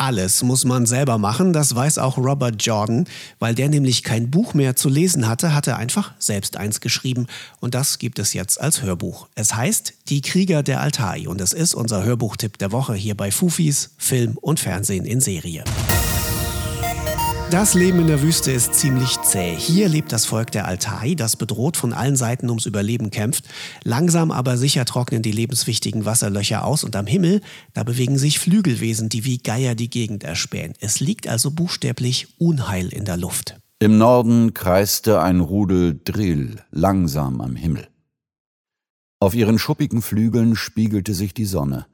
alles muss man selber machen, das weiß auch Robert Jordan, weil der nämlich kein Buch mehr zu lesen hatte, hat er einfach selbst eins geschrieben und das gibt es jetzt als Hörbuch. Es heißt Die Krieger der Altai und es ist unser Hörbuchtipp der Woche hier bei Fufis, Film und Fernsehen in Serie. Das Leben in der Wüste ist ziemlich zäh. Hier lebt das Volk der Altai, das bedroht von allen Seiten ums Überleben kämpft. Langsam aber sicher trocknen die lebenswichtigen Wasserlöcher aus und am Himmel, da bewegen sich Flügelwesen, die wie Geier die Gegend erspähen. Es liegt also buchstäblich Unheil in der Luft. Im Norden kreiste ein Rudel Drill langsam am Himmel. Auf ihren schuppigen Flügeln spiegelte sich die Sonne.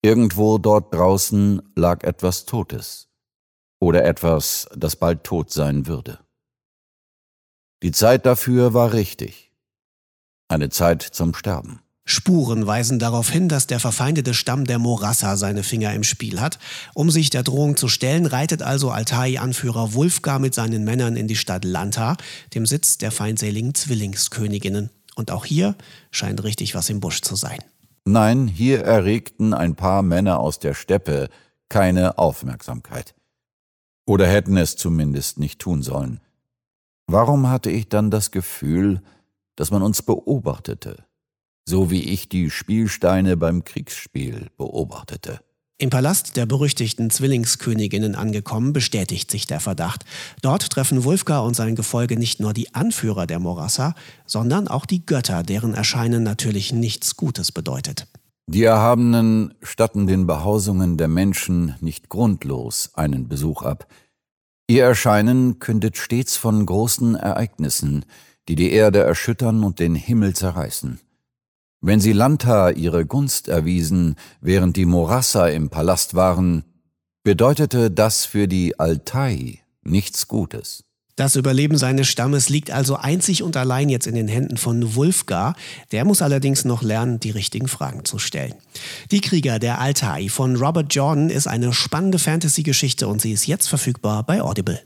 Irgendwo dort draußen lag etwas Totes oder etwas, das bald tot sein würde. Die Zeit dafür war richtig. Eine Zeit zum Sterben. Spuren weisen darauf hin, dass der verfeindete Stamm der Morassa seine Finger im Spiel hat. Um sich der Drohung zu stellen, reitet also Altai-Anführer Wulfgar mit seinen Männern in die Stadt Lanta, dem Sitz der feindseligen Zwillingsköniginnen. Und auch hier scheint richtig was im Busch zu sein. Nein, hier erregten ein paar Männer aus der Steppe keine Aufmerksamkeit. Oder hätten es zumindest nicht tun sollen. Warum hatte ich dann das Gefühl, dass man uns beobachtete, so wie ich die Spielsteine beim Kriegsspiel beobachtete? Im Palast der berüchtigten Zwillingsköniginnen angekommen, bestätigt sich der Verdacht. Dort treffen Wulfgar und sein Gefolge nicht nur die Anführer der Morassa, sondern auch die Götter, deren Erscheinen natürlich nichts Gutes bedeutet. Die Erhabenen statten den Behausungen der Menschen nicht grundlos einen Besuch ab. Ihr Erscheinen kündet stets von großen Ereignissen, die die Erde erschüttern und den Himmel zerreißen. Wenn sie Lanta ihre Gunst erwiesen, während die Morassa im Palast waren, bedeutete das für die Altai nichts Gutes. Das Überleben seines Stammes liegt also einzig und allein jetzt in den Händen von Wulfgar. Der muss allerdings noch lernen, die richtigen Fragen zu stellen. Die Krieger der Altai von Robert Jordan ist eine spannende Fantasy-Geschichte und sie ist jetzt verfügbar bei Audible.